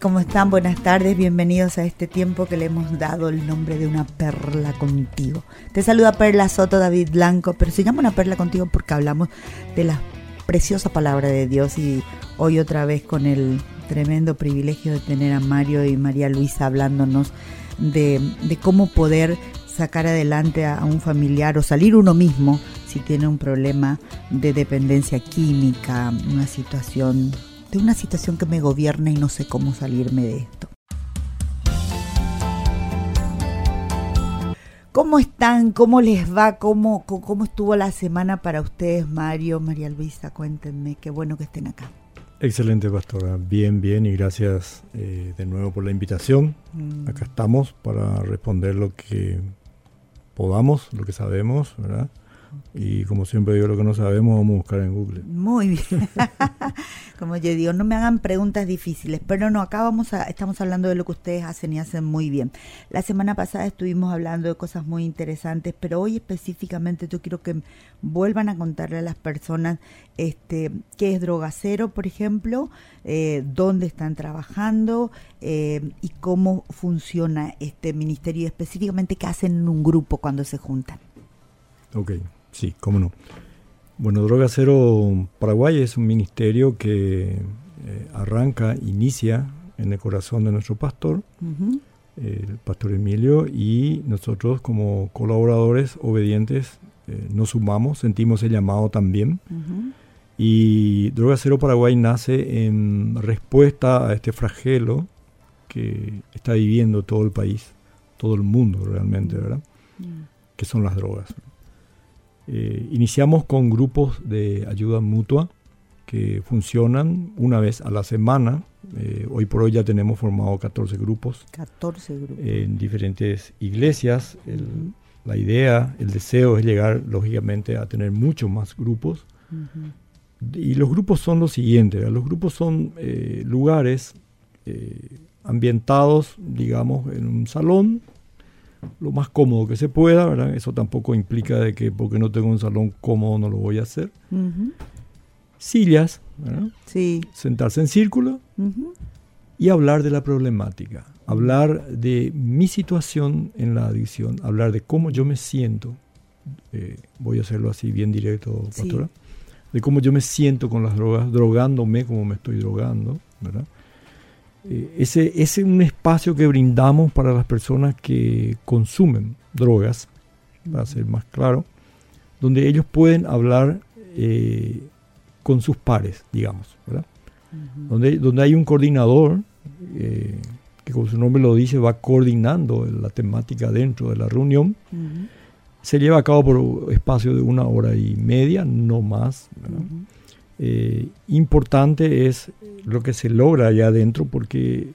¿Cómo están? Buenas tardes, bienvenidos a este tiempo que le hemos dado el nombre de una perla contigo. Te saluda Perla Soto, David Blanco, pero se llama una perla contigo porque hablamos de la preciosa palabra de Dios y hoy otra vez con el tremendo privilegio de tener a Mario y María Luisa hablándonos de, cómo poder sacar adelante a, un familiar o salir uno mismo si tiene un problema de dependencia química, una situación de una situación que me gobierna y no sé cómo salirme de esto. ¿Cómo están? ¿Cómo les va? ¿Cómo, ¿Cómo estuvo la semana para ustedes, Mario, María Luisa? Cuéntenme, qué bueno que estén acá. Excelente, pastora. Bien, bien, y gracias eh, de nuevo por la invitación. Mm. Acá estamos para responder lo que podamos, lo que sabemos, ¿verdad? Y como siempre digo, lo que no sabemos vamos a buscar en Google. Muy bien. como yo digo, no me hagan preguntas difíciles, pero no, acá vamos a, estamos hablando de lo que ustedes hacen y hacen muy bien. La semana pasada estuvimos hablando de cosas muy interesantes, pero hoy específicamente yo quiero que vuelvan a contarle a las personas este, qué es Droga Cero, por ejemplo, eh, dónde están trabajando eh, y cómo funciona este ministerio y específicamente qué hacen en un grupo cuando se juntan. Ok. Sí, cómo no. Bueno, Droga Cero Paraguay es un ministerio que eh, arranca, inicia en el corazón de nuestro pastor, el pastor Emilio, y nosotros como colaboradores obedientes eh, nos sumamos, sentimos el llamado también. Y Droga Cero Paraguay nace en respuesta a este flagelo que está viviendo todo el país, todo el mundo realmente, ¿verdad? Que son las drogas. Eh, iniciamos con grupos de ayuda mutua que funcionan una vez a la semana. Eh, hoy por hoy ya tenemos formado 14 grupos. 14 grupos. En diferentes iglesias. La idea, el deseo es llegar, lógicamente, a tener muchos más grupos. Y los grupos son los siguientes. Los grupos son eh, lugares ambientados, digamos, en un salón lo más cómodo que se pueda, ¿verdad? Eso tampoco implica de que porque no tengo un salón cómodo no lo voy a hacer. Sillas, ¿verdad? Sí. Sentarse en círculo y hablar de la problemática, hablar de mi situación en la adicción, hablar de cómo yo me siento, eh, voy a hacerlo así bien directo, pastora, de cómo yo me siento con las drogas, drogándome como me estoy drogando, ¿verdad? Eh, ese, es un espacio que brindamos para las personas que consumen drogas, para ser más claro, donde ellos pueden hablar eh, con sus pares, digamos, ¿verdad? donde, donde hay un coordinador eh, que como su nombre lo dice va coordinando la temática dentro de la reunión. Se lleva a cabo por espacio de una hora y media, no más. Importante es lo que se logra allá adentro, porque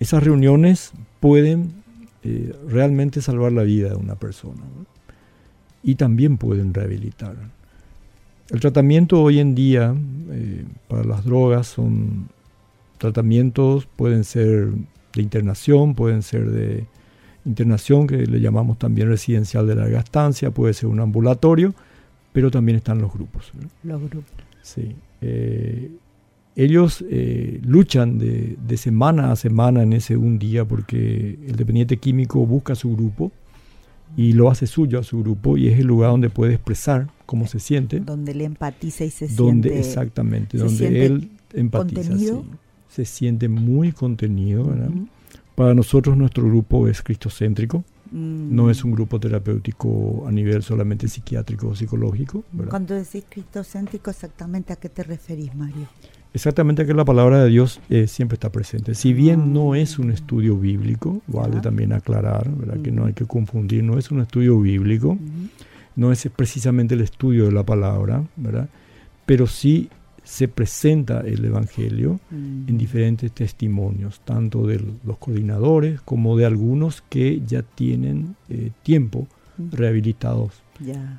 esas reuniones pueden eh, realmente salvar la vida de una persona y también pueden rehabilitar. El tratamiento hoy en día eh, para las drogas son tratamientos, pueden ser de internación, pueden ser de internación, que le llamamos también residencial de larga estancia, puede ser un ambulatorio, pero también están los grupos. Los grupos. Sí. Eh, ellos eh, luchan de, semana a semana en ese un día porque el dependiente químico busca su grupo y lo hace suyo a su grupo y es el lugar donde puede expresar cómo se siente. Donde le empatiza y se donde, siente. Exactamente, donde él empatiza. se siente muy contenido. Para nosotros nuestro grupo es cristocéntrico. Mm. No es un grupo terapéutico a nivel solamente psiquiátrico o psicológico. Cuando decís cristocéntrico, exactamente a qué te referís, Mario? Exactamente que la palabra de Dios eh, siempre está presente. Si bien no es un estudio bíblico, vale también aclarar, ¿verdad? que no hay que confundir, no es un estudio bíblico, no es precisamente el estudio de la palabra, ¿verdad? pero sí se presenta el Evangelio en diferentes testimonios, tanto de los coordinadores como de algunos que ya tienen eh, tiempo rehabilitados.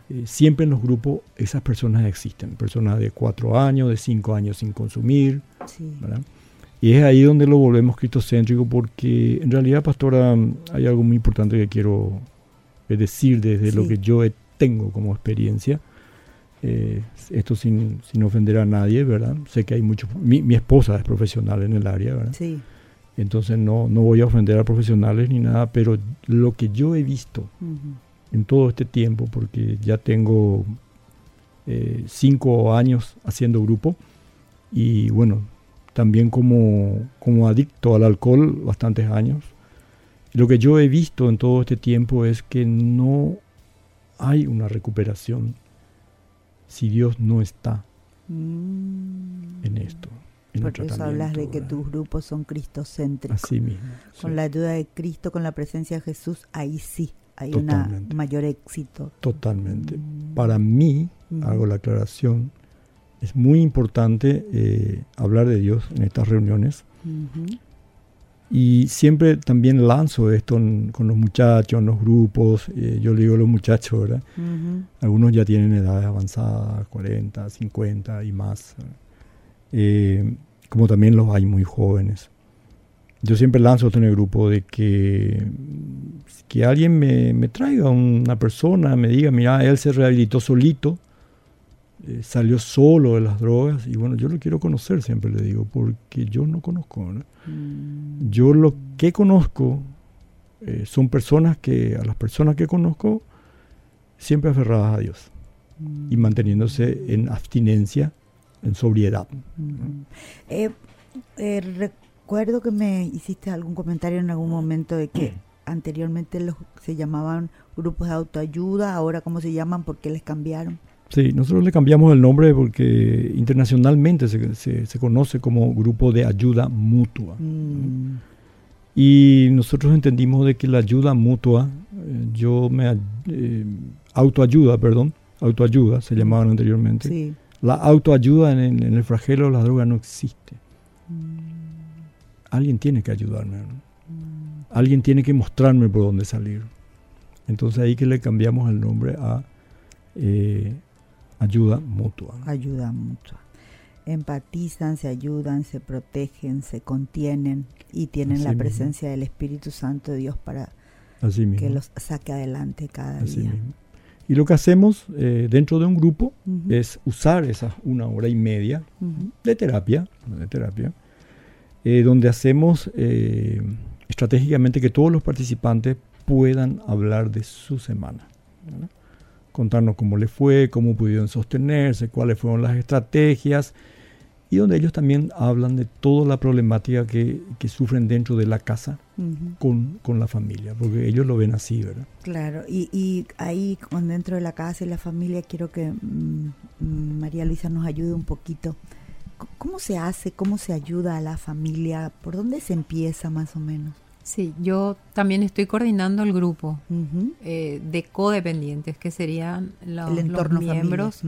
Eh, siempre en los grupos esas personas existen, personas de cuatro años, de cinco años sin consumir. Y es ahí donde lo volvemos cristocéntrico porque en realidad, pastora, hay algo muy importante que quiero eh, decir desde lo que yo tengo como experiencia. Eh, esto sin, sin, ofender a nadie, ¿verdad? Sé que hay muchos... Mi, mi, esposa es profesional en el área, ¿verdad? Sí. Entonces no, no voy a ofender a profesionales ni nada, pero lo que yo he visto en todo este tiempo, porque ya tengo eh, cinco años haciendo grupo y bueno, también como, como adicto al alcohol bastantes años. Lo que yo he visto en todo este tiempo es que no hay una recuperación si Dios no está mm. en esto. Por eso hablas de que tus grupos son cristocéntricos. Así mismo. Con la ayuda de Cristo, con la presencia de Jesús, ahí sí hay un mayor éxito. Totalmente. Mm. Para mí, hago la aclaración, es muy importante eh, hablar de Dios en estas reuniones. Y siempre también lanzo esto con los muchachos, en los grupos. Eh, yo le digo a los muchachos, ¿verdad? Algunos ya tienen edades avanzadas, 40, 50 y más. Eh, como también los hay muy jóvenes. Yo siempre lanzo esto en el grupo de que, que alguien me, me traiga una persona, me diga, mira, él se rehabilitó solito, eh, salió solo de las drogas y bueno, yo lo quiero conocer, siempre le digo, porque yo no conozco. Mm. Yo lo que conozco eh, son personas que, a las personas que conozco, siempre aferradas a Dios y mm. manteniéndose en abstinencia, en sobriedad. Mm. Eh, recuerdo que me hiciste algún comentario en algún momento de que anteriormente los, se llamaban grupos de autoayuda, ahora cómo se llaman, ¿por qué les cambiaron? Sí, nosotros le cambiamos el nombre porque internacionalmente se, se, conoce como grupo de ayuda mutua. Mm. Y nosotros entendimos de que la ayuda mutua, eh, yo me eh, autoayuda, perdón, autoayuda se llamaban anteriormente. La autoayuda en, el flagelo de la droga no existe. Mm. Alguien tiene que ayudarme. Mm. Alguien tiene que mostrarme por dónde salir. Entonces ahí que le cambiamos el nombre a eh, Ayuda mutua. Ayuda mutua. Empatizan, se ayudan, se protegen, se contienen y tienen la presencia del Espíritu Santo de Dios para que los saque adelante cada día. Y lo que hacemos eh, dentro de un grupo es usar esa una hora y media de terapia, de terapia eh, donde hacemos eh, estratégicamente que todos los participantes puedan hablar de su semana contarnos cómo le fue, cómo pudieron sostenerse, cuáles fueron las estrategias, y donde ellos también hablan de toda la problemática que, sufren dentro de la casa con, la familia, porque ellos lo ven así, ¿verdad? Claro, y, y ahí con dentro de la casa y la familia quiero que mm, María Luisa nos ayude un poquito. ¿Cómo se hace? ¿Cómo se ayuda a la familia? ¿Por dónde se empieza más o menos? Sí, yo también estoy coordinando el grupo eh, de codependientes, que serían los, miembros,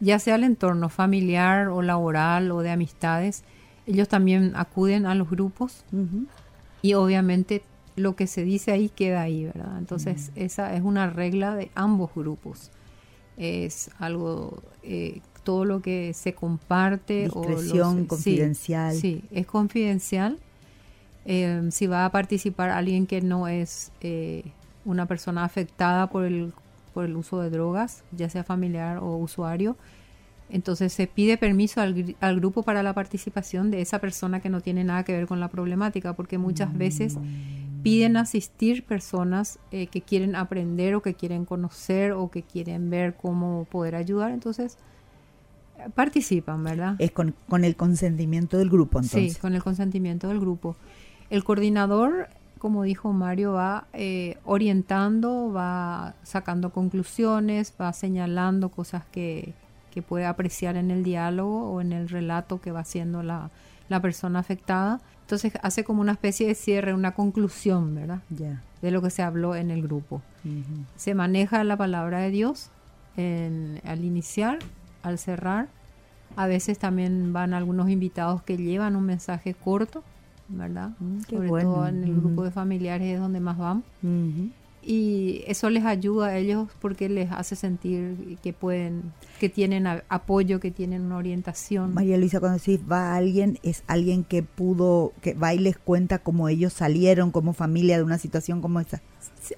ya sea el entorno familiar o laboral o de amistades. Ellos también acuden a los grupos y obviamente lo que se dice ahí queda ahí, ¿verdad? Entonces esa es una regla de ambos grupos. Es algo, eh, todo lo que se comparte. Discreción, confidencial. sí, es confidencial Em, si va a participar alguien que no es eh, una persona afectada por el, por el uso de drogas, ya sea familiar o usuario, entonces se pide permiso al, al, grupo para la participación de esa persona que no tiene nada que ver con la problemática, porque muchas veces piden asistir personas eh, que quieren aprender o que quieren conocer o que quieren ver cómo poder ayudar, entonces participan, ¿verdad? Es con, con el consentimiento del grupo, entonces. Sí, con el consentimiento del grupo. El coordinador, como dijo Mario, va eh, orientando, va sacando conclusiones, va señalando cosas que, puede apreciar en el diálogo o en el relato que va haciendo la, persona afectada. Entonces hace como una especie de cierre, una conclusión, ¿verdad? De lo que se habló en el grupo. Se maneja la palabra de Dios al iniciar, al cerrar. A veces también van algunos invitados que llevan un mensaje corto ¿verdad? Mm, Sobre todo en el grupo de familiares es donde más van. Y eso les ayuda a ellos porque les hace sentir que pueden, que tienen apoyo, que tienen una orientación. María Luisa, cuando decís va alguien, es alguien que pudo, que va y les cuenta cómo ellos salieron como familia de una situación como esa.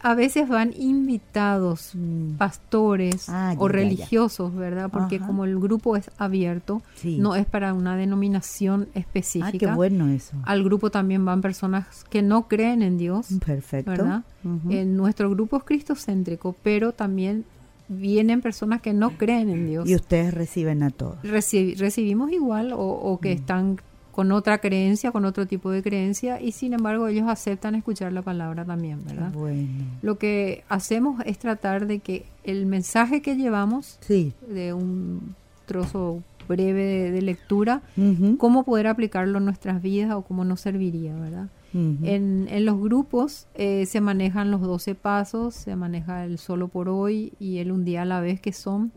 A veces van invitados Mm. pastores Ah, o ya, ya. religiosos, ¿verdad? Porque Ajá. como el grupo es abierto, Sí. no es para una denominación Ah, específica. qué bueno eso. Al grupo también van personas que no creen en Dios, Perfecto. ¿verdad? Ujú. En nuestro grupo es cristocéntrico, pero también vienen personas que no creen en Dios. Y ustedes reciben a todos. Reci- recibimos igual o, o Mm. que están con otra creencia, con otro tipo de creencia, y sin embargo ellos aceptan escuchar la palabra también, ¿verdad? bueno. Lo que hacemos es tratar de que el mensaje que llevamos Sí. de un trozo breve de, de lectura, cómo poder aplicarlo en nuestras vidas o cómo nos serviría, ¿verdad? En, en los grupos eh, se manejan los 12 pasos, se maneja el solo por hoy y el un día a la vez, que son,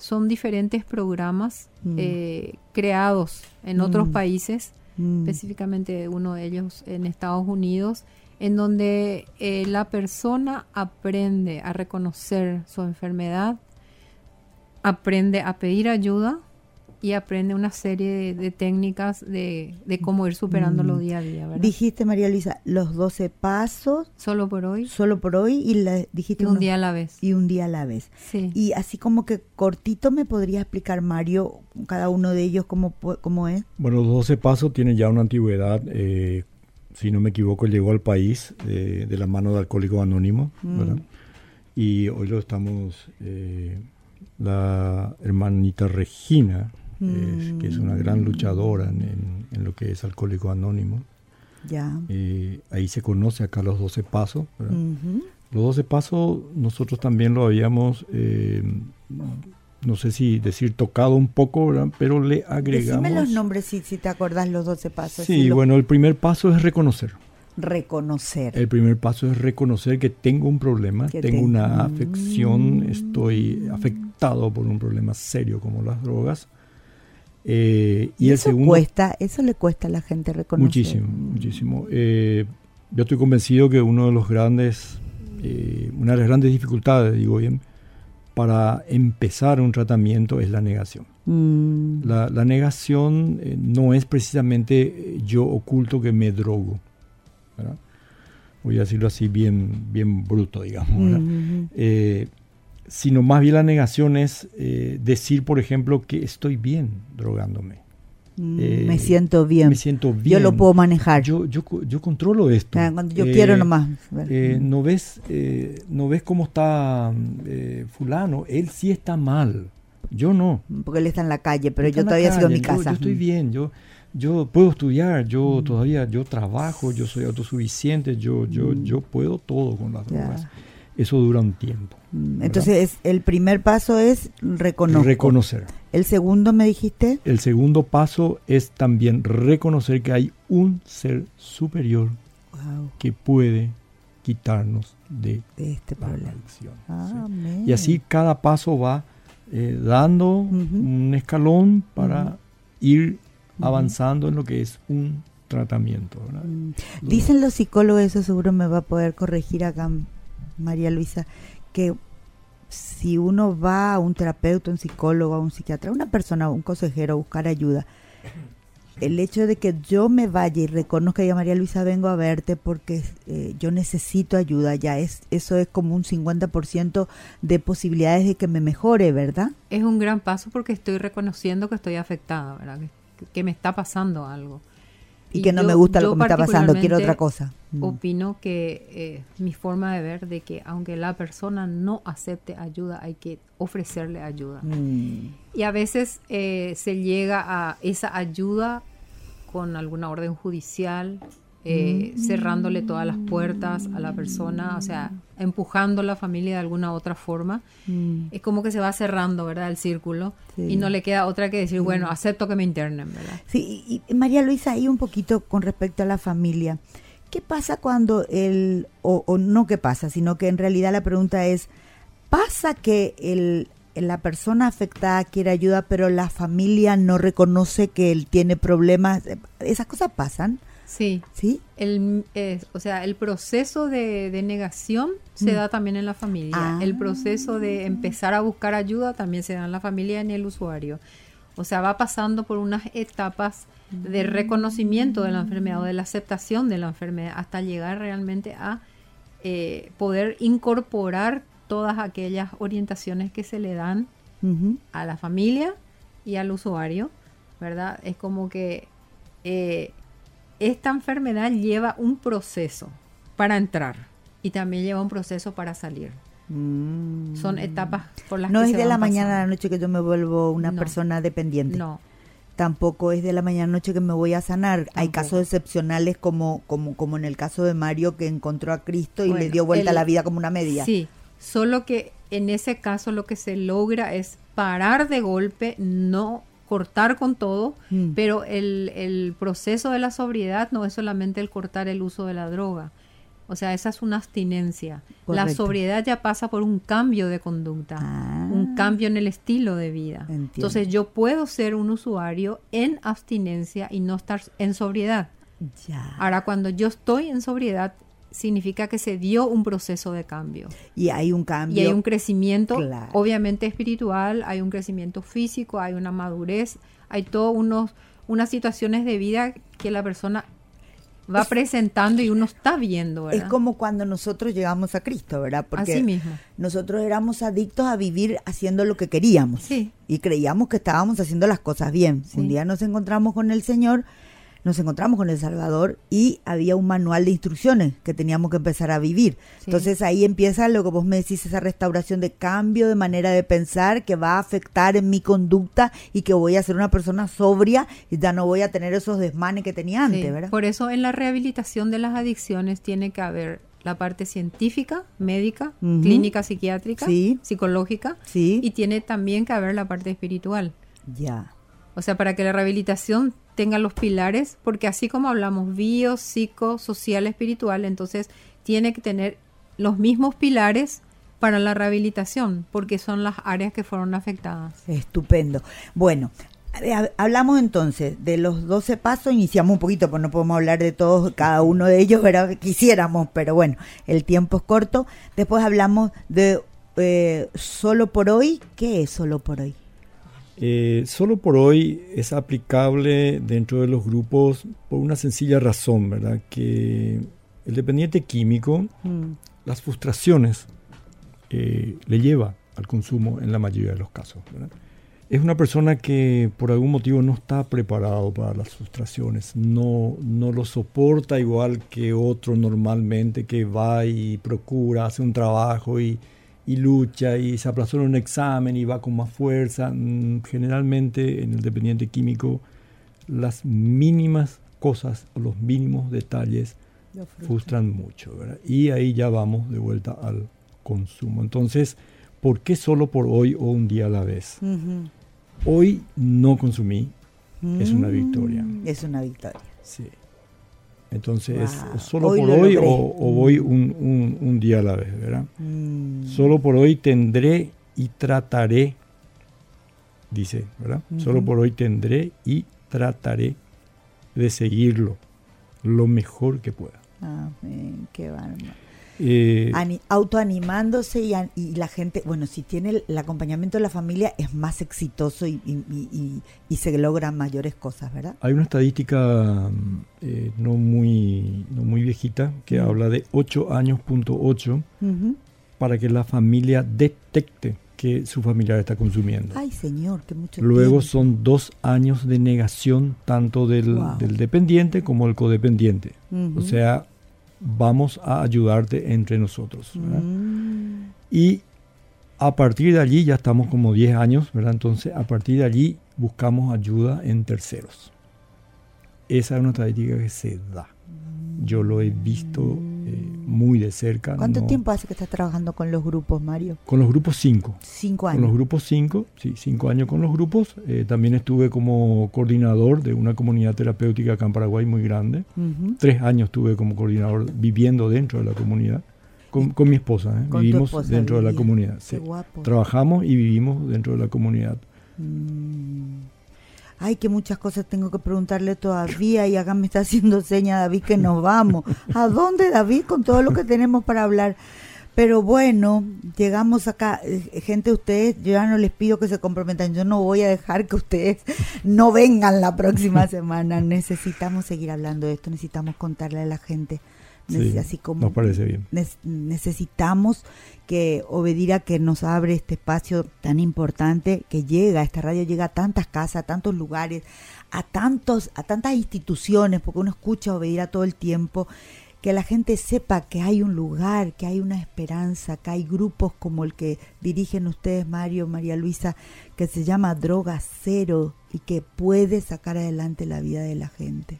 son diferentes programas Mm. eh, creados en otros Mm. países, Mm. específicamente uno de ellos en Estados Unidos, en donde eh, la persona aprende a reconocer su enfermedad, aprende a pedir ayuda y aprende una serie de, de técnicas de, de cómo ir superándolo Mm. día a día, ¿verdad? Dijiste, María Luisa, los 12 pasos Solo por hoy solo por hoy y la, dijiste y un unos- día a la vez. y un día a la vez. Sí. Y así como que cortito me podría explicar, Mario, cada uno de ellos cómo, cómo es. Bueno, los 12 pasos tienen ya una antigüedad, eh, si no me equivoco, llegó al país eh, de la mano de Alcohólicos Anónimos, Mm. ¿verdad? Y hoy lo estamos, eh, la hermanita Regina, Mm. que es una gran luchadora en, en- en lo que es Alcohólicos Anónimos. Ya. Eh, ahí se conoce acá los 12 pasos. Los 12 pasos nosotros también lo habíamos, eh, no sé si decir tocado un poco, ¿verdad? pero le agregamos... Decime los nombres si, si te acordás los 12 pasos. Sí, si lo- bueno, el primer paso es reconocer. Reconocer. El primer paso es reconocer que tengo un problema, Que tengo te- una Mm. afección, estoy afectado por un problema serio como las drogas. Eh, y el eso segundo... cuesta, eso le cuesta a la gente reconocer. Muchísimo, muchísimo. Eh, yo estoy convencido que uno de los grandes, eh, una de las grandes dificultades, digo bien, para empezar un tratamiento es la negación. Mm. La, la negación no es precisamente yo oculto que me drogo. ¿verdad? Voy a decirlo así bien, bien bruto, digamos. Sino más bien la negación es eh, decir, por ejemplo, que estoy bien drogándome. Mm, Eh, me siento bien. Me siento bien. Yo lo puedo manejar. Yo, yo, yo controlo esto. Ah, cuando yo Eh, quiero nomás. eh, ¿no, ves, eh, ¿No ves cómo está eh, fulano? Él sí está mal. Yo no. Porque él está en la calle, pero Está yo todavía sigo en mi yo- casa. Mm. Yo, estoy bien. Yo, yo puedo estudiar. Yo todavía yo trabajo. Yo soy autosuficiente. Yo, yo, Mm. yo puedo todo con las drogas. Eso dura un tiempo. Entonces, es, el primer paso es reconocer. Reconocer. El segundo me dijiste. El segundo paso es también reconocer que hay un ser superior Wow, que puede quitarnos de de este la problema. adicción. sí. Amén. Y así cada paso va eh, dando un escalón para ir avanzando en lo que es un tratamiento. ¿verdad? Mm. Dicen los psicólogos, eso seguro me va a poder corregir acá María Luisa, que si uno va a un terapeuta, un psicólogo, a un psiquiatra, una persona, un consejero a buscar ayuda, el hecho de que yo me vaya y reconozca ya María Luisa vengo a verte porque eh, yo necesito ayuda, ya es eso es como un 50% de posibilidades de que me mejore, ¿verdad? Es un gran paso porque estoy reconociendo que estoy afectada, ¿verdad? Que, que me está pasando algo. Y, que no me gusta lo que me está pasando, quiero otra cosa. Mm. Opino que eh, mi forma de ver de que aunque la persona no acepte ayuda, hay que ofrecerle ayuda. Mm. Y a veces eh, se llega a esa ayuda con alguna orden judicial, eh, Mm. cerrándole todas las puertas a la persona, o sea, empujando a la familia de alguna otra forma. Mm. Es como que se va cerrando, ¿verdad? El círculo. Sí. Y no le queda otra que decir, bueno, acepto que me internen, ¿verdad? Sí, y, y María Luisa, ahí un poquito con respecto a la familia. ¿Qué pasa cuando el, o, o no qué pasa, sino que en realidad la pregunta es, ¿pasa que el, la persona afectada quiere ayuda, pero la familia no reconoce que él tiene problemas? ¿Esas cosas pasan? Sí. ¿Sí? El, eh, o sea, el proceso de, de negación se Mm. da también en la familia. Ah. El proceso de empezar a buscar ayuda también se da en la familia y en el usuario. O sea, va pasando por unas etapas de reconocimiento de la enfermedad o de la aceptación de la enfermedad hasta llegar realmente a eh, poder incorporar todas aquellas orientaciones que se le dan a la familia y al usuario, ¿verdad? Es como que eh, esta enfermedad lleva un proceso para entrar y también lleva un proceso para salir. Mm. Son etapas por las no que es se de la mañana a la noche que yo me vuelvo una No. persona dependiente. No, Tampoco es de la mañana a la noche que me voy a sanar. Hay casos excepcionales como, como, como en el caso de Mario que encontró a Cristo y le dio vuelta a la vida como una media. Sí, solo que en ese caso lo que se logra es parar de golpe, no cortar con todo, Mm. pero el, el proceso de la sobriedad no es solamente el cortar el uso de la droga. O sea, esa es una abstinencia. La Correcto. sobriedad ya pasa por un cambio de conducta, Ah. un cambio en el estilo de vida. Entiendo. Entonces yo puedo ser un usuario en abstinencia y no estar en sobriedad. Ya. Ahora, cuando yo estoy en sobriedad, significa que se dio un proceso de cambio. Y hay un cambio. Y hay un crecimiento, Claro. obviamente espiritual, hay un crecimiento físico, hay una madurez, hay todos unos unas situaciones de vida que la persona va presentando y uno está viendo, es como cuando nosotros llegamos a Cristo, ¿verdad? Porque Así mismo. nosotros éramos adictos a vivir haciendo lo que queríamos. Sí. Y creíamos que estábamos haciendo las cosas bien. Sí. Un día nos encontramos con el Señor, nos encontramos con el Salvador y había un manual de instrucciones que teníamos que empezar a vivir. Sí. Entonces ahí empieza lo que vos me decís, esa restauración de cambio de manera de pensar que va a afectar en mi conducta y que voy a ser una persona sobria y ya no voy a tener esos desmanes que tenía antes, Sí, ¿verdad? Por eso en la rehabilitación de las adicciones tiene que haber la parte científica, médica, clínica psiquiátrica, Sí. psicológica Sí, y tiene también que haber la parte espiritual. ya. O sea, para que la rehabilitación tenga los pilares, porque así como hablamos bio, psico, social, espiritual, entonces tiene que tener los mismos pilares para la rehabilitación, porque son las áreas que fueron afectadas. Estupendo. Bueno, ha- hablamos entonces de los 12 pasos, iniciamos un poquito, pues no podemos hablar de todos, cada uno de ellos, ¿verdad? Quisiéramos, pero bueno, el tiempo es corto. Después hablamos de eh, solo por hoy. ¿Qué es solo por hoy? Eh, solo por hoy es aplicable dentro de los grupos por una sencilla razón, ¿verdad? Que el dependiente químico, Mm, las frustraciones eh, le lleva al consumo en la mayoría de los casos, ¿verdad? Es una persona que por algún motivo no está preparado para las frustraciones, no, no lo soporta igual que otro normalmente que va y procura, hace un trabajo y, y lucha y se aplazó en un examen y va con más fuerza. Mm, Generalmente en el dependiente químico las mínimas cosas o los mínimos detalles frustran mucho, ¿verdad? Y ahí ya vamos de vuelta al consumo. Entonces, ¿por qué solo por hoy o un día a la vez? Hoy no consumí, Es una Mm, victoria. Es una victoria. sí. Entonces, Wow. solo Hoy por hoy o, voy un, un- un día a la vez, ¿verdad? Mm, Solo por hoy tendré y trataré, dice, ¿verdad? Solo por hoy tendré y trataré de seguirlo lo mejor que pueda. amén, qué bárbaro. Eh, Ani- autoanimándose y, la gente, bueno, si tiene el, acompañamiento de la familia es más exitoso y, y- se logran mayores cosas, ¿verdad? Hay una estadística mm, eh, no, muy, no muy viejita que habla de 8 años punto 8 Ujú. para que la familia detecte que su familiar está consumiendo. Ay, señor, que mucho Luego tiempo. son dos años de negación tanto del, Wow. del dependiente como del codependiente. O sea, vamos a ayudarte entre nosotros. Mm, Y a partir de allí, ya estamos como 10 años, ¿verdad? Entonces, a partir de allí buscamos ayuda en terceros. Esa es una estadística que se da. Yo lo he visto eh, muy de cerca. ¿Cuánto no- tiempo hace que estás trabajando con los grupos, Mario? Con los grupos 5. Cinco Con los años. grupos 5, sí, 5 años con los grupos. Eh, también estuve como coordinador de una comunidad terapéutica acá en Paraguay muy grande. Tres años estuve como coordinador viviendo dentro de la comunidad. Con, con mi esposa, ¿eh? Con vivimos esposa dentro de la comunidad. Qué sí. guapo. Trabajamos y vivimos dentro de la comunidad. Mm. Ay, que muchas cosas tengo que preguntarle todavía y acá me está haciendo seña David que nos vamos. ¿A dónde David con todo lo que tenemos para hablar? Pero bueno, llegamos acá. Eh, Gente, ustedes, yo ya no les pido que se comprometan. Yo no voy a dejar que ustedes no vengan la próxima semana. Necesitamos seguir hablando de esto, necesitamos contarle a la gente así como nos parece bien. necesitamos que Obedira que nos abre este espacio tan importante, que llega, esta radio llega a tantas casas, a tantos lugares, a tantos, a tantas instituciones, porque uno escucha Obedira todo el tiempo que la gente sepa que hay un lugar, que hay una esperanza, que hay grupos como el que dirigen ustedes, Mario, María Luisa, que se llama Droga Cero y que puede sacar adelante la vida de la gente.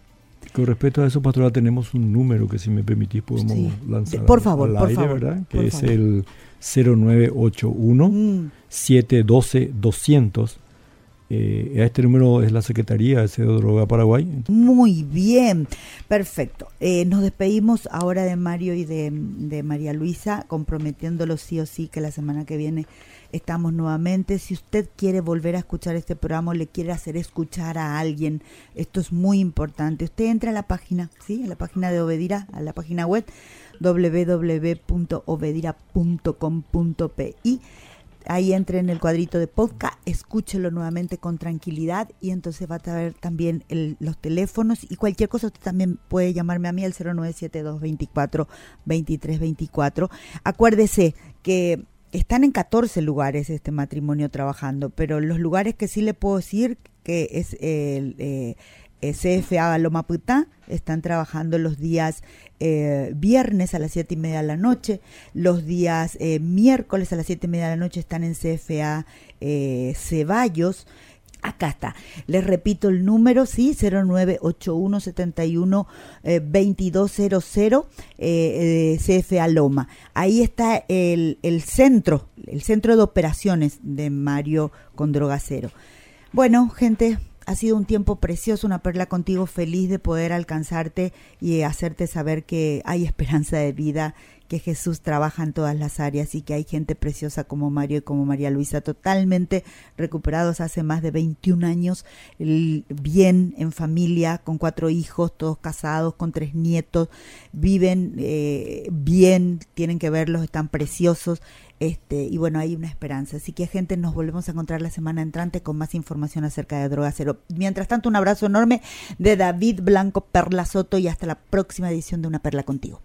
Con respecto a eso, pastora, tenemos un número que si me permitís podemos lanzar por favor, por favor, ¿verdad? Que es el 0981 712 200 eh, este número es la Secretaría de Cero Droga Paraguay. Muy bien, perfecto. Eh, nos despedimos ahora de Mario y de, de María Luisa, comprometiéndolo sí o sí que la semana que viene estamos nuevamente. Si usted quiere volver a escuchar este programa, le quiere hacer escuchar a alguien, esto es muy importante. Usted entra a la página, ¿sí? A la página de Obedira, a la página web www.obedira.com.pi ahí entre en el cuadrito de podcast, escúchelo nuevamente con tranquilidad y entonces va a traer también los teléfonos y cualquier cosa usted también puede llamarme a mí al 097224 2324. Acuérdese que están en 14 lugares este matrimonio trabajando, pero los lugares que sí le puedo decir que es el, eh, CFA Loma Putá, están trabajando los días eh, viernes a las siete y media de la noche, los días eh, miércoles a las siete y media de la noche están en CFA eh, Ceballos. Acá está. Les repito el número, sí, 098171 2200 CFA Loma. Ahí está el, el centro, el centro de operaciones de Mario con Drogacero. Bueno, gente, ha sido un tiempo precioso, una perla contigo, feliz de poder alcanzarte y hacerte saber que hay esperanza de vida, que Jesús trabaja en todas las áreas y que hay gente preciosa como Mario y como María Luisa, totalmente recuperados hace más de 21 años, bien en familia, con cuatro hijos, todos casados, con tres nietos, viven eh, bien, tienen que verlos, están preciosos este, y bueno, hay una esperanza. Así que, gente, nos volvemos a encontrar la semana entrante con más información acerca de Droga Cero. Mientras tanto, un abrazo enorme de David Blanco Perla Soto y hasta la próxima edición de Una Perla Contigo.